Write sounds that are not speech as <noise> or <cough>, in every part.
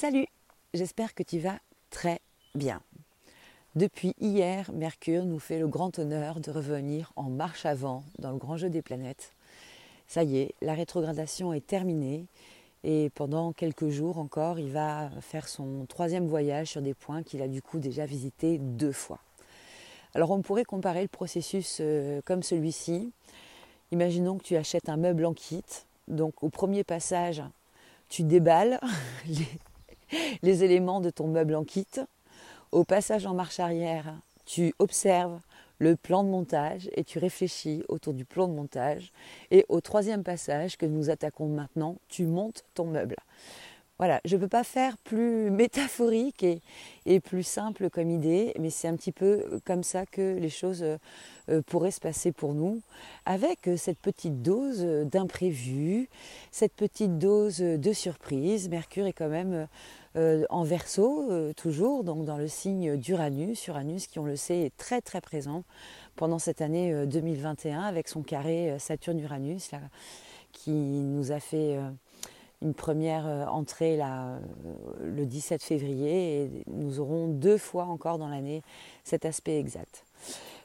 Salut, j'espère que tu vas très bien. Depuis hier, Mercure nous fait le grand honneur de revenir en marche avant dans le grand jeu des planètes. Ça y est, la rétrogradation est terminée et pendant quelques jours encore, il va faire son troisième voyage sur des points qu'il a du coup déjà visités deux fois. Alors on pourrait comparer le processus euh, comme celui-ci. Imaginons que tu achètes un meuble en kit. Donc au premier passage, tu déballes <laughs> les, <laughs> les éléments de ton meuble en kit. Au passage en marche arrière, tu observes le plan de montage et tu réfléchis autour du plan de montage. Et au troisième passage que nous attaquons maintenant, tu montes ton meuble. Voilà, je ne peux pas faire plus <laughs> métaphorique et, plus simple comme idée, mais c'est un petit peu comme ça que les choses euh, pourraient se passer pour nous, avec euh, cette petite dose d'imprévu, cette petite dose de surprise. Mercure est quand même euh, en verso, toujours, donc dans le signe d'Uranus. Uranus, qui on le sait, est très très présent pendant cette année 2021 avec son carré Saturne-Uranus, qui nous a fait une première euh, entrée là, euh, le 17 février et nous aurons deux fois encore dans l'année cet aspect exact.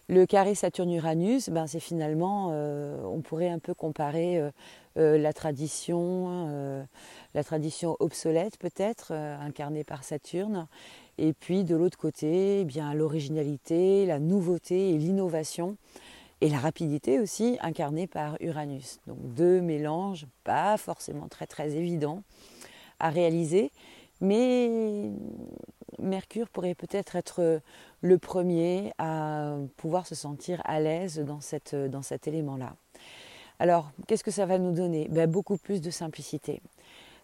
Le carré Saturne-Uranus, ben c'est finalement, euh, on pourrait un peu comparer la tradition, la tradition obsolète peut-être, incarnée par Saturne, et puis de l'autre côté, eh bien l'originalité, la nouveauté et l'innovation et la rapidité aussi incarnée par Uranus. Donc deux mélanges pas forcément très très évidents à réaliser, mais Mercure pourrait peut-être être le premier à pouvoir se sentir à l'aise dans, cette, dans cet élément-là. Alors, qu'est-ce que ça va nous donner? Ben, Beaucoup plus de simplicité,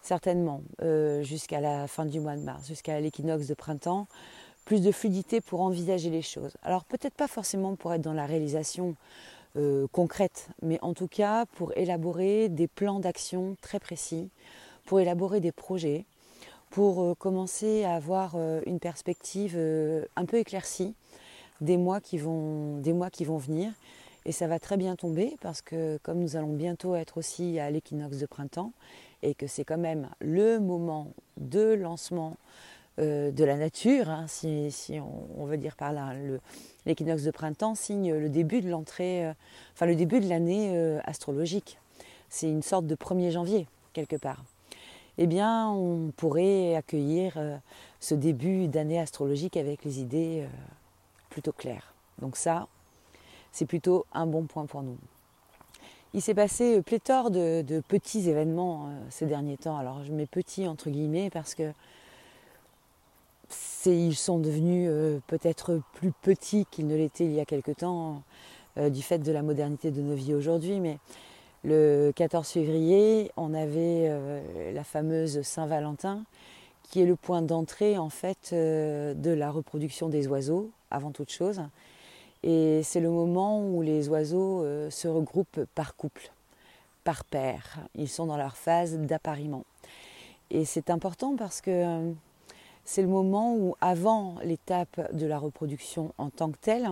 certainement, euh, jusqu'à la fin du mois de mars, jusqu'à l'équinoxe de printemps plus de fluidité pour envisager les choses. Alors peut-être pas forcément pour être dans la réalisation euh, concrète, mais en tout cas pour élaborer des plans d'action très précis, pour élaborer des projets, pour euh, commencer à avoir euh, une perspective un peu éclaircie des mois qui vont, des mois qui vont venir. Et ça va très bien tomber parce que comme nous allons bientôt être aussi à l'équinoxe de printemps et que c'est quand même le moment de lancement euh, de la nature, hein, si, on, veut dire par là. L'équinoxe de printemps signe le début de l'entrée, euh, enfin le début de l'année euh, astrologique. C'est une sorte de 1er janvier, quelque part. Eh bien, on pourrait accueillir ce début d'année astrologique avec les idées plutôt claires. Donc ça, c'est plutôt un bon point pour nous. Il s'est passé pléthore de, petits événements ces derniers temps. Alors je mets petits entre guillemets parce que ils sont devenus euh, peut-être plus petits qu'ils ne l'étaient il y a quelque temps euh, du fait de la modernité de nos vies aujourd'hui. Le 14 février, on avait euh, la fameuse Saint-Valentin, qui est le point d'entrée en fait de la reproduction des oiseaux, avant toute chose. Et c'est le moment où les oiseaux se regroupent par couple, par paire. Ils sont dans leur phase d'appariement. Et c'est important parce que c'est le moment où, avant l'étape de la reproduction en tant que telle,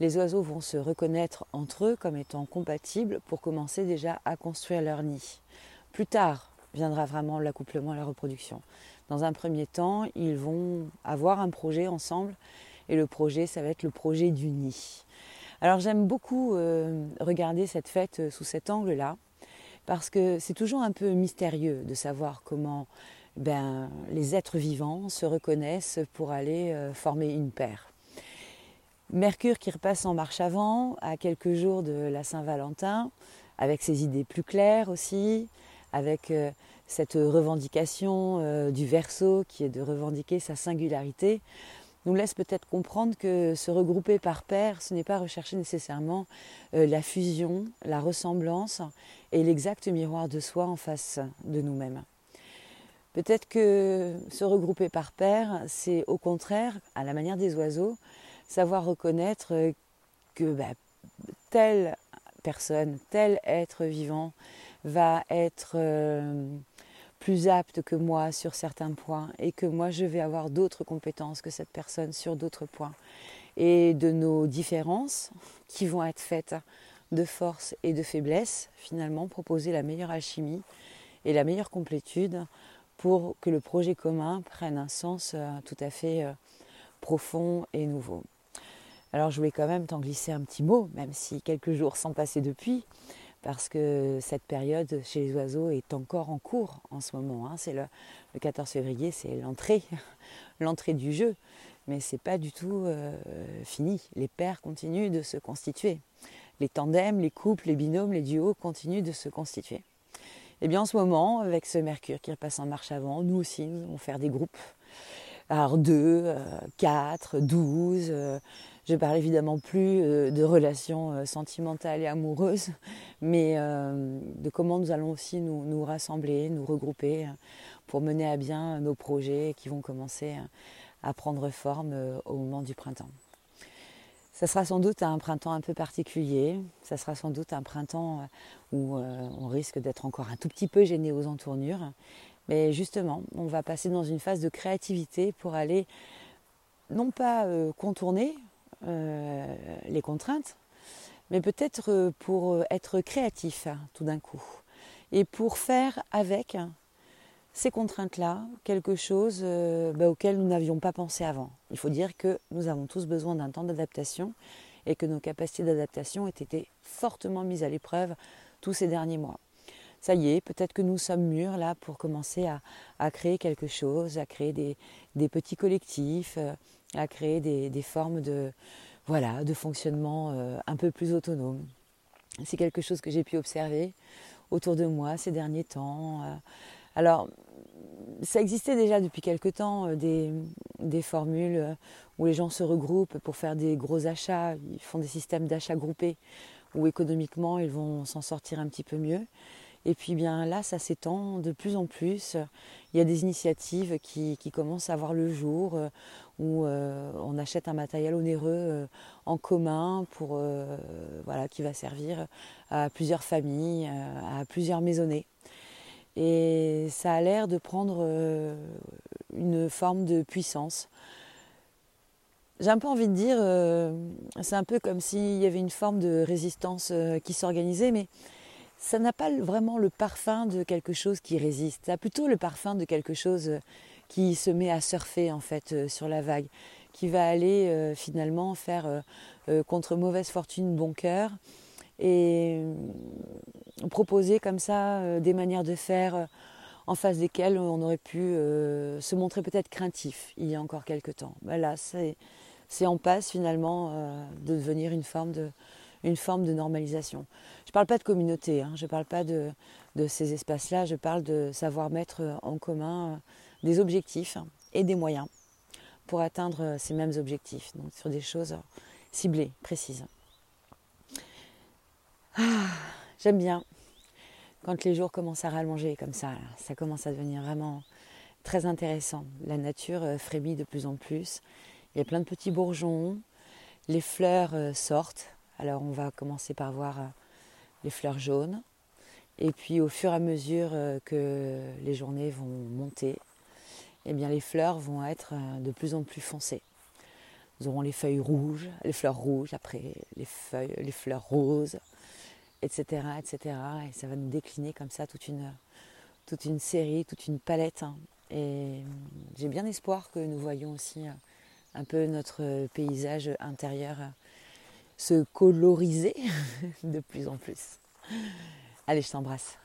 les oiseaux vont se reconnaître entre eux comme étant compatibles pour commencer déjà à construire leur nid. Plus tard viendra vraiment l'accouplement et la reproduction. Dans un premier temps, ils vont avoir un projet ensemble et le projet, ça va être le projet du nid. Alors j'aime beaucoup euh, regarder cette fête euh, sous cet angle-là parce que c'est toujours un peu mystérieux de savoir comment ben, les êtres vivants se reconnaissent pour aller euh, former une paire. Mercure qui repasse en marche avant, à quelques jours de la Saint-Valentin, avec ses idées plus claires aussi, avec euh, cette revendication euh, du verso qui est de revendiquer sa singularité, nous laisse peut-être comprendre que se regrouper par paire, ce n'est pas rechercher nécessairement la fusion, la ressemblance et l'exact miroir de soi en face de nous-mêmes. Peut-être que se regrouper par paire, c'est au contraire, à la manière des oiseaux, savoir reconnaître que bah, telle personne, tel être vivant va être euh, plus apte que moi sur certains points et que moi je vais avoir d'autres compétences que cette personne sur d'autres points. Et de nos différences qui vont être faites de force et de faiblesse, finalement proposer la meilleure alchimie et la meilleure complétude pour que le projet commun prenne un sens tout à fait profond et nouveau. Alors je voulais quand même t'en glisser un petit mot, même si quelques jours sont passés depuis, parce que cette période chez les oiseaux est encore en cours en ce moment. Hein. C'est le, 14 février, c'est l'entrée, <laughs> l'entrée du jeu, mais c'est pas du tout euh, fini. Les paires continuent de se constituer. Les tandems, les couples, les binômes, les duos continuent de se constituer. Et eh bien en ce moment, avec ce Mercure qui repasse en marche avant, nous aussi, nous allons faire des groupes. Alors 2, 4, 12, je parle évidemment plus euh, de relations euh, sentimentales et amoureuses, <laughs> mais euh, de comment nous allons aussi nous, rassembler, nous regrouper pour mener à bien nos projets qui vont commencer à prendre forme au moment du printemps. Ça sera sans doute un printemps un peu particulier, ça sera sans doute un printemps où on risque d'être encore un tout petit peu gêné aux entournures, mais justement, on va passer dans une phase de créativité pour aller non pas contourner les contraintes, mais peut-être euh, pour euh, être créatif hein, tout d'un coup et pour faire avec ces contraintes-là quelque chose bah, auquel nous n'avions pas pensé avant. Il faut dire que nous avons tous besoin d'un temps d'adaptation et que nos capacités d'adaptation ont été fortement mises à l'épreuve tous ces derniers mois. Ça y est, peut-être que nous sommes mûrs là pour commencer à, créer quelque chose, à créer des petits collectifs, à créer des, formes de, voilà, de fonctionnement euh, un peu plus autonome. C'est quelque chose que j'ai pu observer autour de moi ces derniers temps. Euh. Alors, ça existait déjà depuis quelque temps, euh, des, des, formules où les gens se regroupent pour faire des gros achats, ils font des systèmes d'achats groupés, où économiquement ils vont s'en sortir un petit peu mieux. Et puis bien là, ça s'étend de plus en plus. Il y a des initiatives qui, commencent à voir le jour, euh, où euh, on achète un matériel onéreux euh, en commun pour, voilà, qui va servir à plusieurs familles, à plusieurs maisonnées. Et ça a l'air de prendre une forme de puissance. J'ai un peu envie de dire, c'est un peu comme s'il y avait une forme de résistance qui s'organisait, mais ça n'a pas vraiment le parfum de quelque chose qui résiste. Ça a plutôt le parfum de quelque chose euh, qui se met à surfer en fait euh, sur la vague, qui va aller euh, finalement faire contre mauvaise fortune bon cœur et proposer comme ça des manières de faire en face desquelles on aurait pu se montrer peut-être craintif il y a encore quelque temps. Voilà, c'est en passe finalement de devenir une forme de, une forme de normalisation. Je ne parle pas de communauté, hein, je ne parle pas de, ces espaces-là, je parle de savoir mettre en commun euh, des objectifs et des moyens pour atteindre euh, ces mêmes objectifs, donc sur des choses ciblées, précises. Ah, j'aime bien quand les jours commencent à rallonger comme ça, ça commence à devenir vraiment très intéressant. La nature euh, frémit de plus en plus, il y a plein de petits bourgeons, les fleurs sortent, alors on va commencer par voir euh, les fleurs jaunes. Et puis au fur et à mesure euh, que les journées vont monter, eh bien les fleurs vont être euh, de plus en plus foncées. Nous aurons les feuilles rouges, les fleurs rouges, après les feuilles, les fleurs roses, etc., etc. Et ça va nous décliner comme ça toute une, toute une série, toute une palette. Hein. Et j'ai bien espoir que nous voyons aussi un peu notre paysage intérieur se coloriser <laughs> de plus en plus. Allez, je t'embrasse.